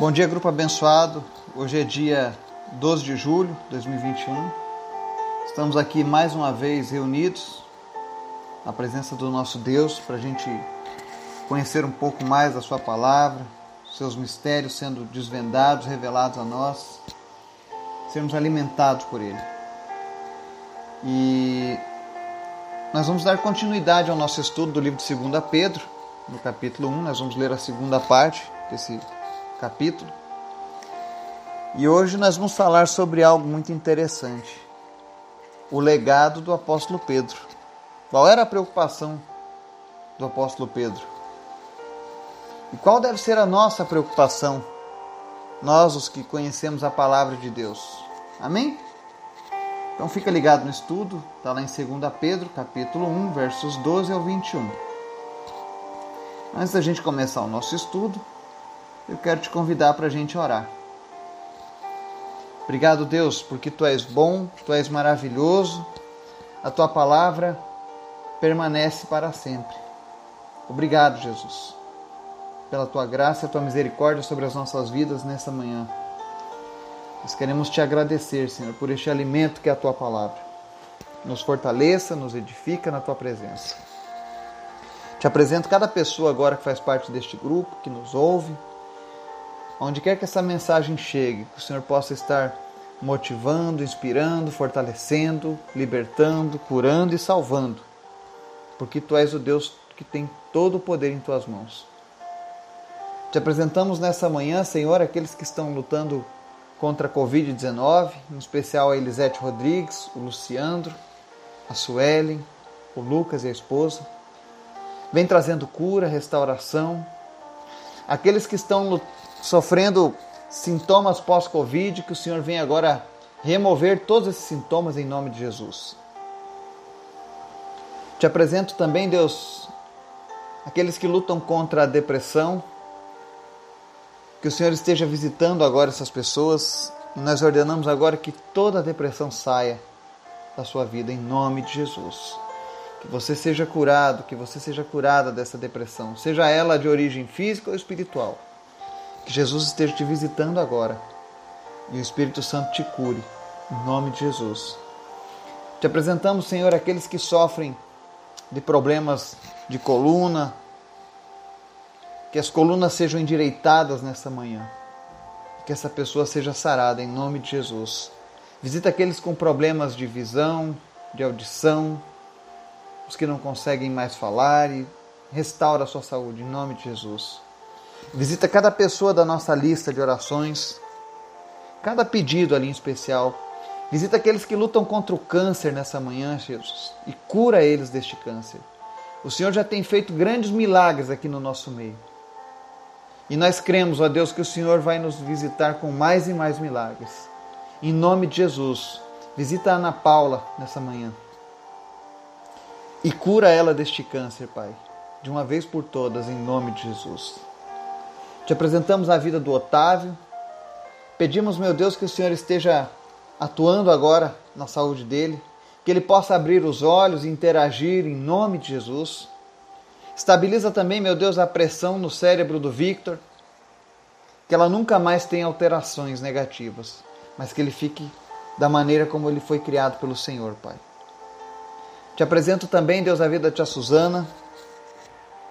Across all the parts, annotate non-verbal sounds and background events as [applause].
Bom dia, grupo abençoado. Hoje é dia 12 de julho de 2021. Estamos aqui mais uma vez reunidos na presença do nosso Deus para a gente conhecer um pouco mais da Sua palavra, seus mistérios sendo desvendados, revelados a nós, sermos alimentados por Ele. E nós vamos dar continuidade ao nosso estudo do livro de 2 Pedro, no capítulo 1. Nós vamos ler a segunda parte desse capítulo. E hoje nós vamos falar sobre algo muito interessante: o legado do apóstolo Pedro. Qual era a preocupação do apóstolo Pedro? E qual deve ser a nossa preocupação, nós os que conhecemos a palavra de Deus? Amém? Então fica ligado no estudo, está lá em 2 Pedro, capítulo 1, versos 12 ao 21. Antes da gente começar o nosso estudo, eu quero te convidar para a gente orar. Obrigado, Deus, porque tu és bom, tu és maravilhoso, a tua palavra permanece para sempre. Obrigado, Jesus, pela tua graça e tua misericórdia sobre as nossas vidas nessa manhã. Nós queremos te agradecer, Senhor, por este alimento que é a tua palavra. Nos fortaleça, nos edifica na tua presença. Te apresento cada pessoa agora que faz parte deste grupo, que nos ouve Onde quer que essa mensagem chegue, que o Senhor possa estar motivando, inspirando, fortalecendo, libertando, curando e salvando. Porque tu és o Deus que tem todo o poder em tuas mãos. Te apresentamos nessa manhã, Senhor, aqueles que estão lutando contra a Covid-19, em especial a Elisete Rodrigues, o Luciandro, a Suelen, o Lucas e a esposa. Vem trazendo cura, restauração. Aqueles que estão sofrendo sintomas pós-Covid, que o Senhor venha agora remover todos esses sintomas em nome de Jesus. Te apresento também, Deus, aqueles que lutam contra a depressão, que o Senhor esteja visitando agora essas pessoas e nós ordenamos agora que toda a depressão saia da sua vida em nome de Jesus. Que você seja curado, que você seja curada dessa depressão, seja ela de origem física ou espiritual. Que Jesus esteja te visitando agora e o Espírito Santo te cure, em nome de Jesus. Te apresentamos, Senhor, aqueles que sofrem de problemas de coluna, que as colunas sejam endireitadas nessa manhã, que essa pessoa seja sarada em nome de Jesus. Visita aqueles com problemas de visão, de audição, os que não conseguem mais falar e restaura a sua saúde em nome de Jesus. Visita cada pessoa da nossa lista de orações, cada pedido ali em especial. Visita aqueles que lutam contra o câncer nessa manhã, Jesus, e cura eles deste câncer. O Senhor já tem feito grandes milagres aqui no nosso meio. E nós cremos, ó Deus, que o Senhor vai nos visitar com mais e mais milagres. Em nome de Jesus, visita a Ana Paula nessa manhã. E cura ela deste câncer, Pai, de uma vez por todas, em nome de Jesus. Te apresentamos a vida do Otávio. Pedimos, meu Deus, que o Senhor esteja atuando agora na saúde dele, que ele possa abrir os olhos e interagir em nome de Jesus. Estabiliza também, meu Deus, a pressão no cérebro do Victor, que ela nunca mais tenha alterações negativas, mas que ele fique da maneira como ele foi criado pelo Senhor, Pai. Te apresento também, Deus, a vida da tia Suzana.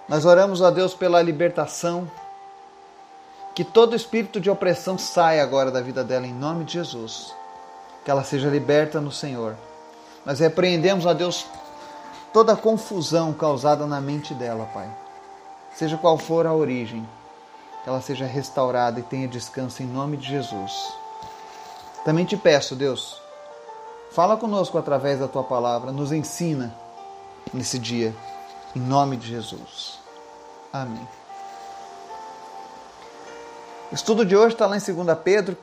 Nós oramos a Deus pela libertação, que todo espírito de opressão saia agora da vida dela em nome de Jesus. Que ela seja liberta no Senhor. Nós repreendemos, a Deus, toda a confusão causada na mente dela, Pai. Seja qual for a origem, que ela seja restaurada e tenha descanso em nome de Jesus. Também te peço, Deus, fala conosco através da tua palavra, nos ensina nesse dia, em nome de Jesus. Amém. O estudo de hoje está lá em 2 Pedro,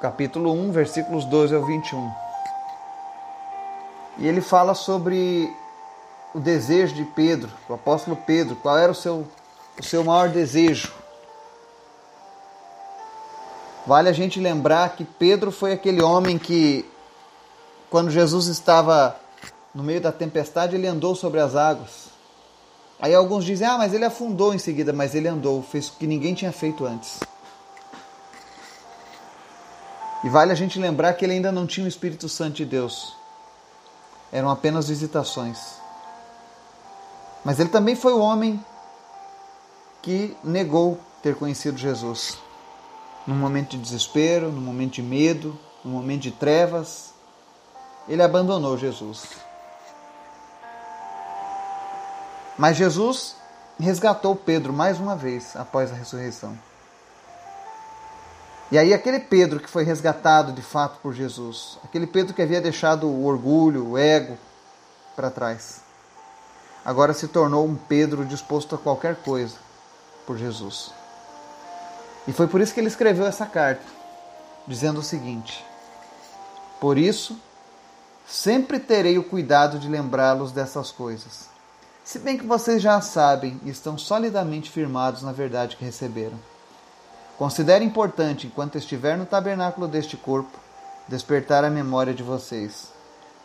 capítulo 1, versículos 12 ao 21. E ele fala sobre o desejo de Pedro, o apóstolo Pedro, qual era o seu, o seu maior desejo. Vale a gente lembrar que Pedro foi aquele homem que, quando Jesus estava no meio da tempestade, ele andou sobre as águas. Aí alguns dizem, ah, mas ele afundou em seguida, mas ele andou, fez o que ninguém tinha feito antes. E vale a gente lembrar que ele ainda não tinha o Espírito Santo de Deus. Eram apenas visitações. Mas ele também foi o homem que negou ter conhecido Jesus. Num momento de desespero, num momento de medo, num momento de trevas, ele abandonou Jesus. Mas Jesus resgatou Pedro mais uma vez após a ressurreição. E aí, aquele Pedro que foi resgatado de fato por Jesus, aquele Pedro que havia deixado o orgulho, o ego para trás, agora se tornou um Pedro disposto a qualquer coisa por Jesus. E foi por isso que ele escreveu essa carta, dizendo o seguinte: Por isso, sempre terei o cuidado de lembrá-los dessas coisas, se bem que vocês já sabem e estão solidamente firmados na verdade que receberam. Considere importante, enquanto estiver no tabernáculo deste corpo, despertar a memória de vocês,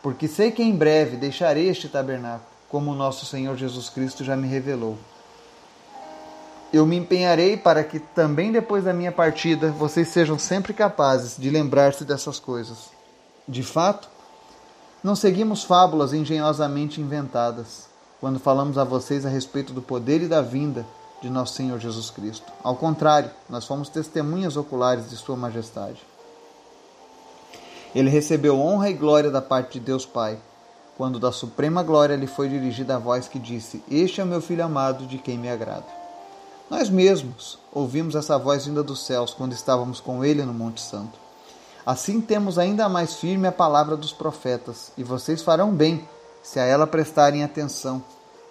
porque sei que em breve deixarei este tabernáculo, como o nosso Senhor Jesus Cristo já me revelou. Eu me empenharei para que também depois da minha partida vocês sejam sempre capazes de lembrar-se dessas coisas. De fato, não seguimos fábulas engenhosamente inventadas quando falamos a vocês a respeito do poder e da vinda de nosso Senhor Jesus Cristo. Ao contrário, nós fomos testemunhas oculares de Sua Majestade. Ele recebeu honra e glória da parte de Deus Pai, quando da suprema glória lhe foi dirigida a voz que disse: Este é o meu filho amado, de quem me agrado. Nós mesmos ouvimos essa voz vinda dos céus quando estávamos com ele no Monte Santo. Assim temos ainda mais firme a palavra dos profetas, e vocês farão bem se a ela prestarem atenção,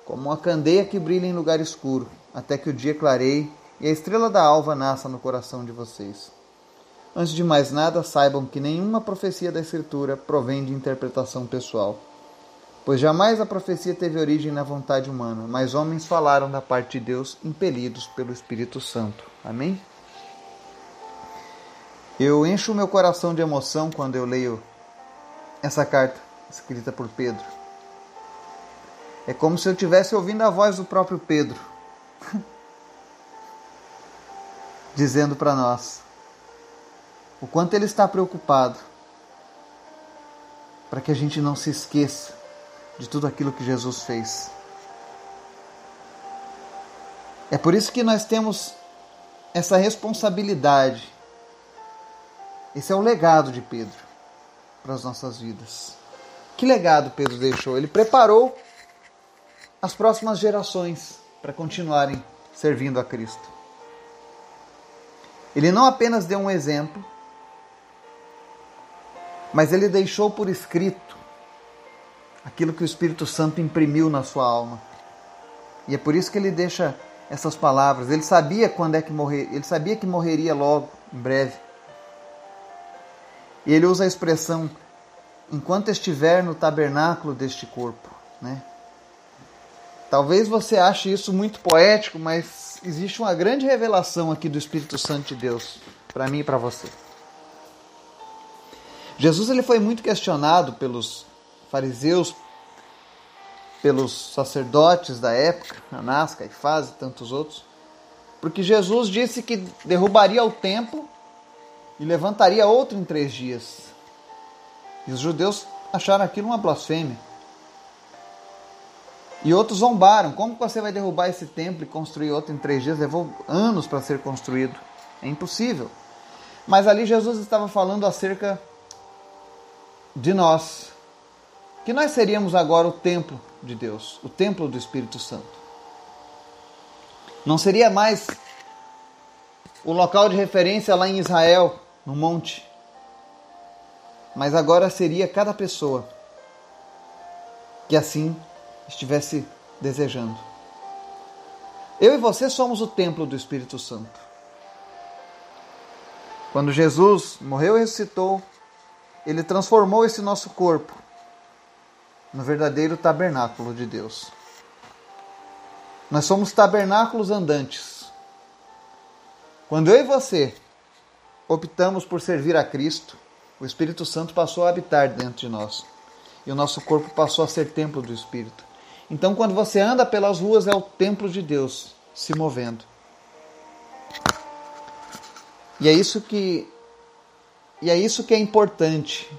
como uma candeia que brilha em lugar escuro até que o dia clareie e a estrela da alva nasça no coração de vocês. Antes de mais nada, saibam que nenhuma profecia da Escritura provém de interpretação pessoal, pois jamais a profecia teve origem na vontade humana, mas homens falaram da parte de Deus impelidos pelo Espírito Santo. Amém? Eu encho o meu coração de emoção quando eu leio essa carta escrita por Pedro. É como se eu estivesse ouvindo a voz do próprio Pedro [laughs] dizendo para nós o quanto ele está preocupado para que a gente não se esqueça de tudo aquilo que Jesus fez. É por isso que nós temos essa responsabilidade. Esse é o legado de Pedro para as nossas vidas. Que legado Pedro deixou? Ele preparou as próximas gerações para continuarem servindo a Cristo. Ele não apenas deu um exemplo, mas ele deixou por escrito aquilo que o Espírito Santo imprimiu na sua alma. E é por isso que ele deixa essas palavras. Ele sabia quando é que morrer, ele sabia que morreria logo, em breve. E ele usa a expressão enquanto estiver no tabernáculo deste corpo, né? Talvez você ache isso muito poético, mas existe uma grande revelação aqui do Espírito Santo de Deus para mim e para você. Jesus ele foi muito questionado pelos fariseus, pelos sacerdotes da época, Anás, Caifás e tantos outros, porque Jesus disse que derrubaria o templo e levantaria outro em três dias. E os judeus acharam aquilo uma blasfêmia. E outros zombaram. Como você vai derrubar esse templo e construir outro em três dias? Levou anos para ser construído. É impossível. Mas ali Jesus estava falando acerca de nós. Que nós seríamos agora o templo de Deus, o templo do Espírito Santo. Não seria mais o local de referência lá em Israel, no monte. Mas agora seria cada pessoa que assim estivesse desejando. Eu e você somos o templo do Espírito Santo. Quando Jesus morreu e ressuscitou, ele transformou esse nosso corpo no verdadeiro tabernáculo de Deus. Nós somos tabernáculos andantes. Quando eu e você optamos por servir a Cristo, o Espírito Santo passou a habitar dentro de nós. E o nosso corpo passou a ser templo do Espírito. Então, quando você anda pelas ruas, é o templo de Deus se movendo. E é isso que E é isso que é importante,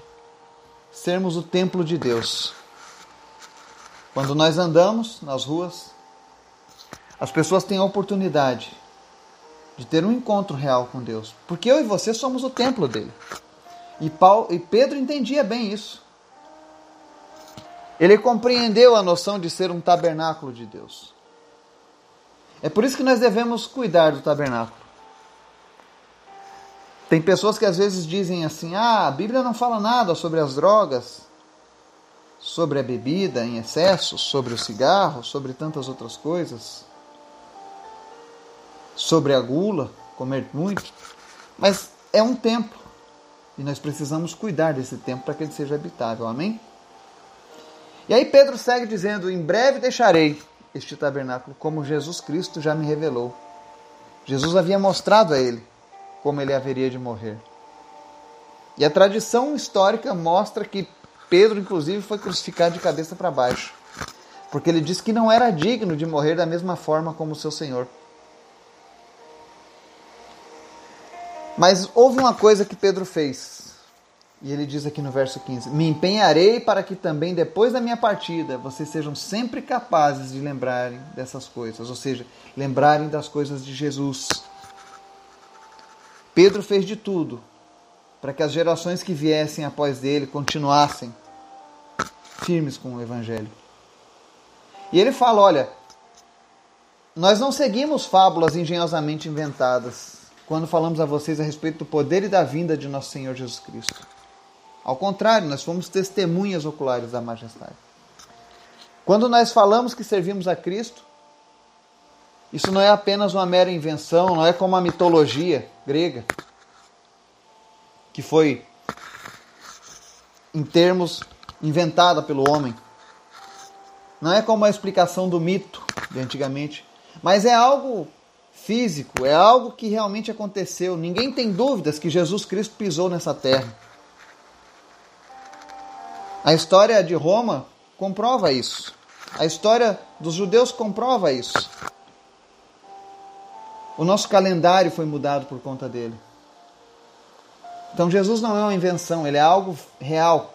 sermos o templo de Deus. Quando nós andamos nas ruas, as pessoas têm a oportunidade de ter um encontro real com Deus, porque eu e você somos o templo dele. E, Paulo, e Pedro entendia bem isso. Ele compreendeu a noção de ser um tabernáculo de Deus. É por isso que nós devemos cuidar do tabernáculo. Tem pessoas que às vezes dizem assim: ah, a Bíblia não fala nada sobre as drogas, sobre a bebida em excesso, sobre o cigarro, sobre tantas outras coisas, sobre a gula, comer muito. Mas é um templo e nós precisamos cuidar desse templo para que ele seja habitável. Amém? E aí Pedro segue dizendo: Em breve deixarei este tabernáculo, como Jesus Cristo já me revelou. Jesus havia mostrado a ele como ele haveria de morrer. E a tradição histórica mostra que Pedro, inclusive, foi crucificado de cabeça para baixo, porque ele disse que não era digno de morrer da mesma forma como o seu Senhor. Mas houve uma coisa que Pedro fez, e ele diz aqui no verso 15: Me empenharei para que também depois da minha partida vocês sejam sempre capazes de lembrarem dessas coisas, ou seja, lembrarem das coisas de Jesus. Pedro fez de tudo para que as gerações que viessem após ele continuassem firmes com o Evangelho. E ele fala: olha, nós não seguimos fábulas engenhosamente inventadas quando falamos a vocês a respeito do poder e da vinda de nosso Senhor Jesus Cristo. Ao contrário, nós fomos testemunhas oculares da majestade. Quando nós falamos que servimos a Cristo, isso não é apenas uma mera invenção, não é como a mitologia grega, que foi, em termos, inventada pelo homem. Não é como a explicação do mito de antigamente, mas é algo físico, é algo que realmente aconteceu. Ninguém tem dúvidas que Jesus Cristo pisou nessa terra. A história de Roma comprova isso. A história dos judeus comprova isso. O nosso calendário foi mudado por conta dele. Então Jesus não é uma invenção, ele é algo real.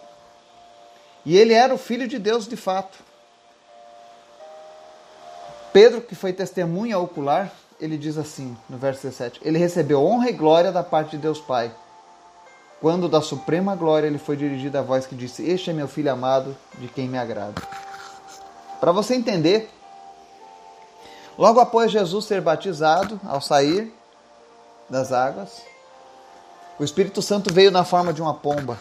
E ele era o filho de Deus de fato. Pedro, que foi testemunha ocular, ele diz assim no verso 17: Ele recebeu honra e glória da parte de Deus Pai quando da suprema glória lhe foi dirigida a voz que disse: Este é meu filho amado, de quem me agrada. Para você entender, logo após Jesus ser batizado, ao sair das águas, o Espírito Santo veio na forma de uma pomba.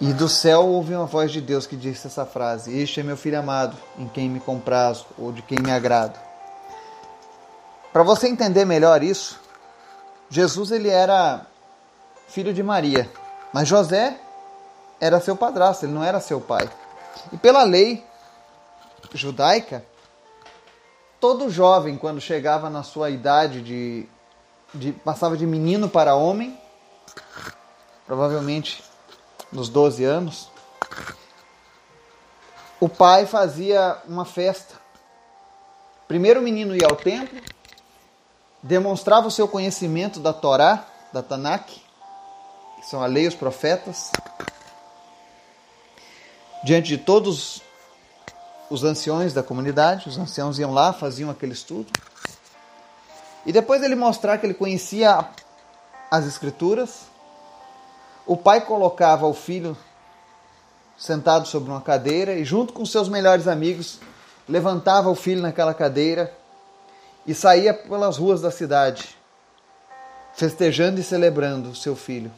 E do céu houve uma voz de Deus que disse essa frase: Este é meu filho amado, em quem me comprazo, ou de quem me agrado. Para você entender melhor isso, Jesus ele era filho de Maria. Mas José era seu padrasto, ele não era seu pai. E pela lei judaica, todo jovem, quando chegava na sua idade de, de passava de menino para homem, provavelmente nos 12 anos, o pai fazia uma festa. Primeiro o menino ia ao templo, demonstrava o seu conhecimento da Torá, da Tanakh, que são a lei e os profetas, diante de todos os anciões da comunidade, os anciãos iam lá, faziam aquele estudo. E depois ele mostrar que ele conhecia as escrituras, o pai colocava o filho sentado sobre uma cadeira e junto com seus melhores amigos levantava o filho naquela cadeira e saía pelas ruas da cidade, festejando e celebrando seu filho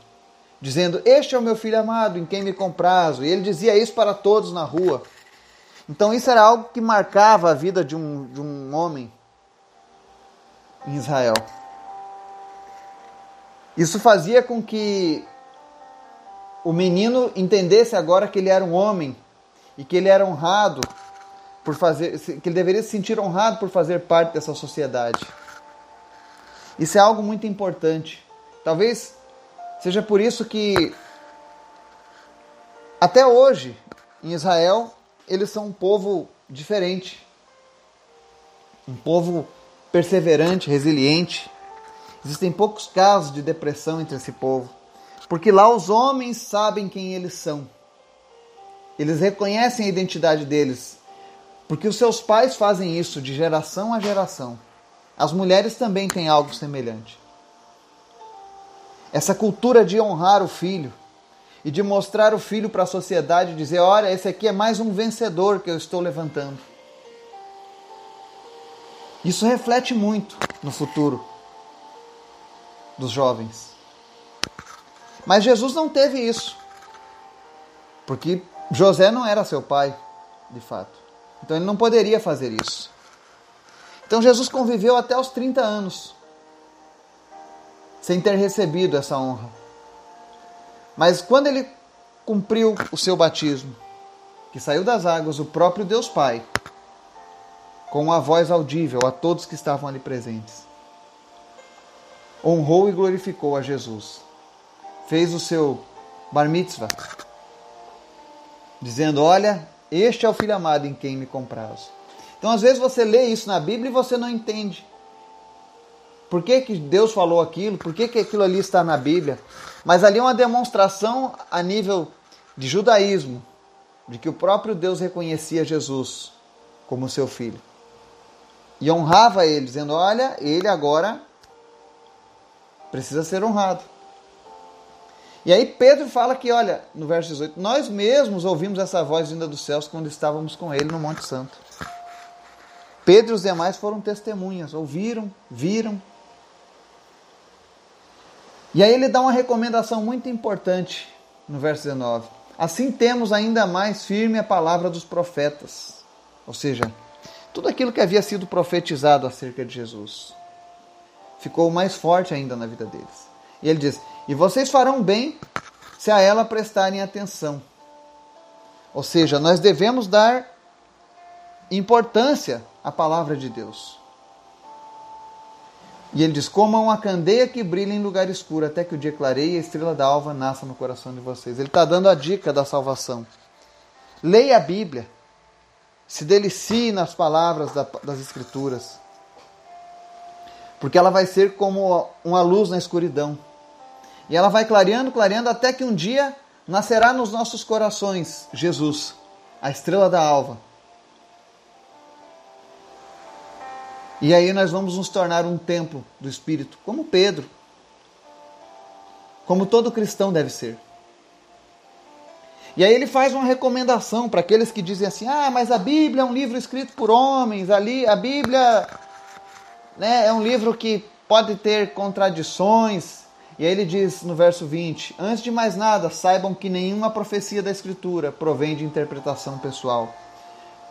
dizendo: Este é o meu filho amado, em quem me comprazo. E ele dizia isso para todos na rua. Então isso era algo que marcava a vida de um, de um homem em Israel. Isso fazia com que o menino entendesse agora que ele era um homem e que ele era honrado por fazer, que ele deveria se sentir honrado por fazer parte dessa sociedade. Isso é algo muito importante. Talvez Seja por isso que até hoje em Israel eles são um povo diferente, um povo perseverante, resiliente. Existem poucos casos de depressão entre esse povo, porque lá os homens sabem quem eles são. Eles reconhecem a identidade deles, porque os seus pais fazem isso de geração a geração. As mulheres também têm algo semelhante. Essa cultura de honrar o filho e de mostrar o filho para a sociedade e dizer: olha, esse aqui é mais um vencedor que eu estou levantando. Isso reflete muito no futuro dos jovens. Mas Jesus não teve isso, porque José não era seu pai, de fato. Então ele não poderia fazer isso. Então Jesus conviveu até os 30 anos, sem ter recebido essa honra. Mas quando ele cumpriu o seu batismo, que saiu das águas, o próprio Deus Pai, com uma voz audível a todos que estavam ali presentes, honrou e glorificou a Jesus. Fez o seu bar mitzvah, dizendo: Olha, este é o filho amado em quem me comprazo. Então, às vezes, você lê isso na Bíblia e você não entende. Por que, que Deus falou aquilo? Por que, que aquilo ali está na Bíblia? Mas ali é uma demonstração a nível de judaísmo, de que o próprio Deus reconhecia Jesus como seu filho. E honrava ele, dizendo: Olha, ele agora precisa ser honrado. E aí Pedro fala que, olha, no verso 18, nós mesmos ouvimos essa voz vinda dos céus quando estávamos com ele no Monte Santo. Pedro e os demais foram testemunhas, ouviram, viram, e aí ele dá uma recomendação muito importante no verso 19. Assim temos ainda mais firme a palavra dos profetas. Ou seja, tudo aquilo que havia sido profetizado acerca de Jesus ficou mais forte ainda na vida deles. E ele diz: E vocês farão bem se a ela prestarem atenção. Ou seja, nós devemos dar importância à palavra de Deus. E ele diz: Comam a candeia que brilha em lugar escuro, até que o dia clareie e a estrela da alva nasça no coração de vocês. Ele está dando a dica da salvação. Leia a Bíblia. Se delicie nas palavras das Escrituras. Porque ela vai ser como uma luz na escuridão. E ela vai clareando, clareando, até que um dia nascerá nos nossos corações Jesus, a estrela da alva E aí nós vamos nos tornar um templo do Espírito, como Pedro. Como todo cristão deve ser. E aí ele faz uma recomendação para aqueles que dizem assim: "Ah, mas a Bíblia é um livro escrito por homens, ali a Bíblia né, é um livro que pode ter contradições". E aí ele diz no verso 20: "Antes de mais nada, saibam que nenhuma profecia da escritura provém de interpretação pessoal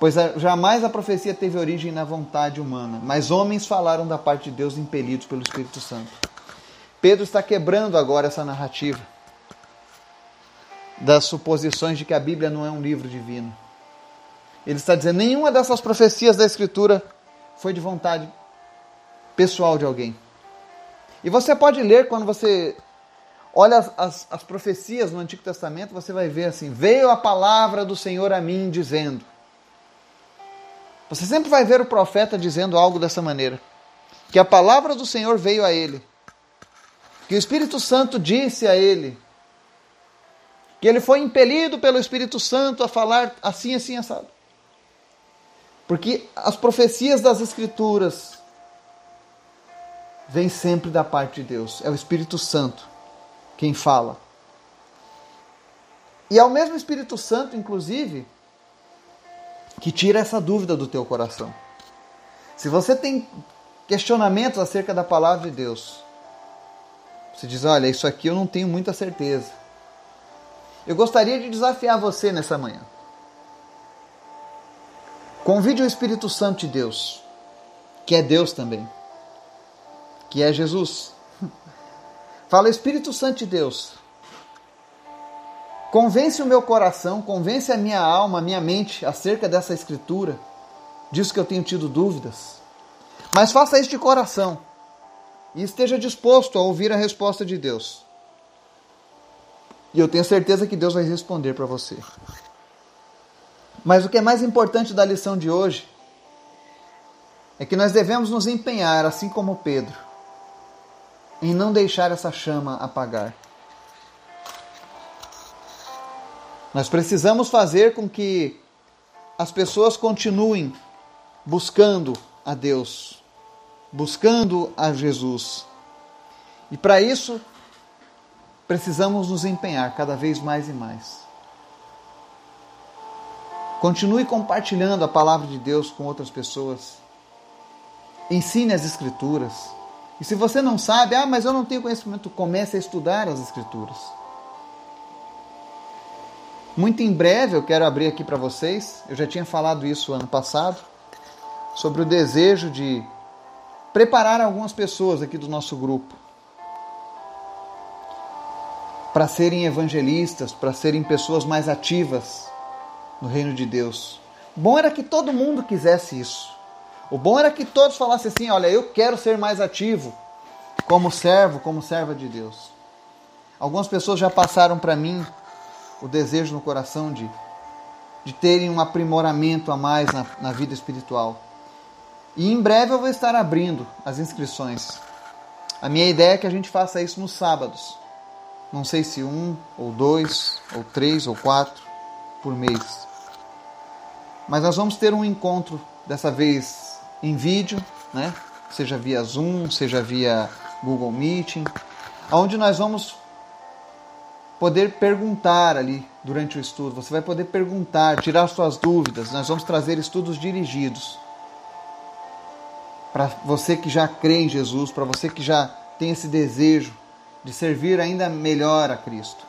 Pois jamais a profecia teve origem na vontade humana, mas homens falaram da parte de Deus impelidos pelo Espírito Santo. Pedro está quebrando agora essa narrativa das suposições de que a Bíblia não é um livro divino. Ele está dizendo: nenhuma dessas profecias da Escritura foi de vontade pessoal de alguém. E você pode ler quando você olha as, as, as profecias no Antigo Testamento, você vai ver assim: veio a palavra do Senhor a mim dizendo. Você sempre vai ver o profeta dizendo algo dessa maneira: que a palavra do Senhor veio a ele, que o Espírito Santo disse a ele, que ele foi impelido pelo Espírito Santo a falar assim, assim, assado. Porque as profecias das Escrituras vêm sempre da parte de Deus, é o Espírito Santo quem fala. E é o mesmo Espírito Santo, inclusive, que tira essa dúvida do teu coração. Se você tem questionamentos acerca da palavra de Deus, você diz: Olha, isso aqui eu não tenho muita certeza. Eu gostaria de desafiar você nessa manhã. Convide o Espírito Santo de Deus, que é Deus também, que é Jesus. Fala, Espírito Santo de Deus, Convence o meu coração, convence a minha alma, a minha mente acerca dessa escritura, disso que eu tenho tido dúvidas. Mas faça isso de coração e esteja disposto a ouvir a resposta de Deus. E eu tenho certeza que Deus vai responder para você. Mas o que é mais importante da lição de hoje é que nós devemos nos empenhar, assim como Pedro, em não deixar essa chama apagar. Nós precisamos fazer com que as pessoas continuem buscando a Deus, buscando a Jesus. E para isso, precisamos nos empenhar cada vez mais e mais. Continue compartilhando a palavra de Deus com outras pessoas. Ensine as Escrituras. E se você não sabe, ah, mas eu não tenho conhecimento, comece a estudar as Escrituras. Muito em breve eu quero abrir aqui para vocês, eu já tinha falado isso ano passado, sobre o desejo de preparar algumas pessoas aqui do nosso grupo para serem evangelistas, para serem pessoas mais ativas no reino de Deus. O bom era que todo mundo quisesse isso. O bom era que todos falassem assim: olha, eu quero ser mais ativo como servo, como serva de Deus. Algumas pessoas já passaram para mim o desejo no coração de, de terem um aprimoramento a mais na, na vida espiritual. E em breve eu vou estar abrindo as inscrições. A minha ideia é que a gente faça isso nos sábados. Não sei se um, ou dois, ou três, ou quatro por mês. Mas nós vamos ter um encontro, dessa vez em vídeo, né? seja via Zoom, seja via Google Meeting, onde nós vamos poder perguntar ali durante o estudo. Você vai poder perguntar, tirar suas dúvidas. Nós vamos trazer estudos dirigidos para você que já crê em Jesus, para você que já tem esse desejo de servir ainda melhor a Cristo.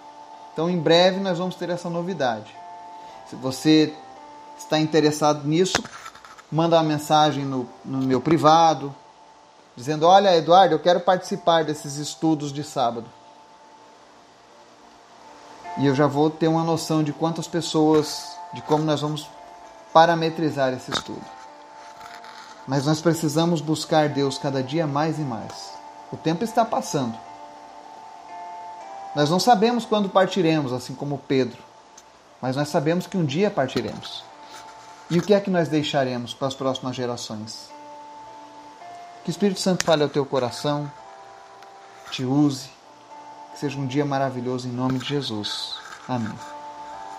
Então, em breve, nós vamos ter essa novidade. Se você está interessado nisso, manda uma mensagem no, no meu privado, dizendo: Olha, Eduardo, eu quero participar desses estudos de sábado. E eu já vou ter uma noção de quantas pessoas, de como nós vamos parametrizar esse estudo. Mas nós precisamos buscar Deus cada dia mais e mais. O tempo está passando. Nós não sabemos quando partiremos, assim como Pedro, mas nós sabemos que um dia partiremos. E o que é que nós deixaremos para as próximas gerações? Que o Espírito Santo fale ao teu coração, te use, seja um dia maravilhoso em nome de Jesus. Amém.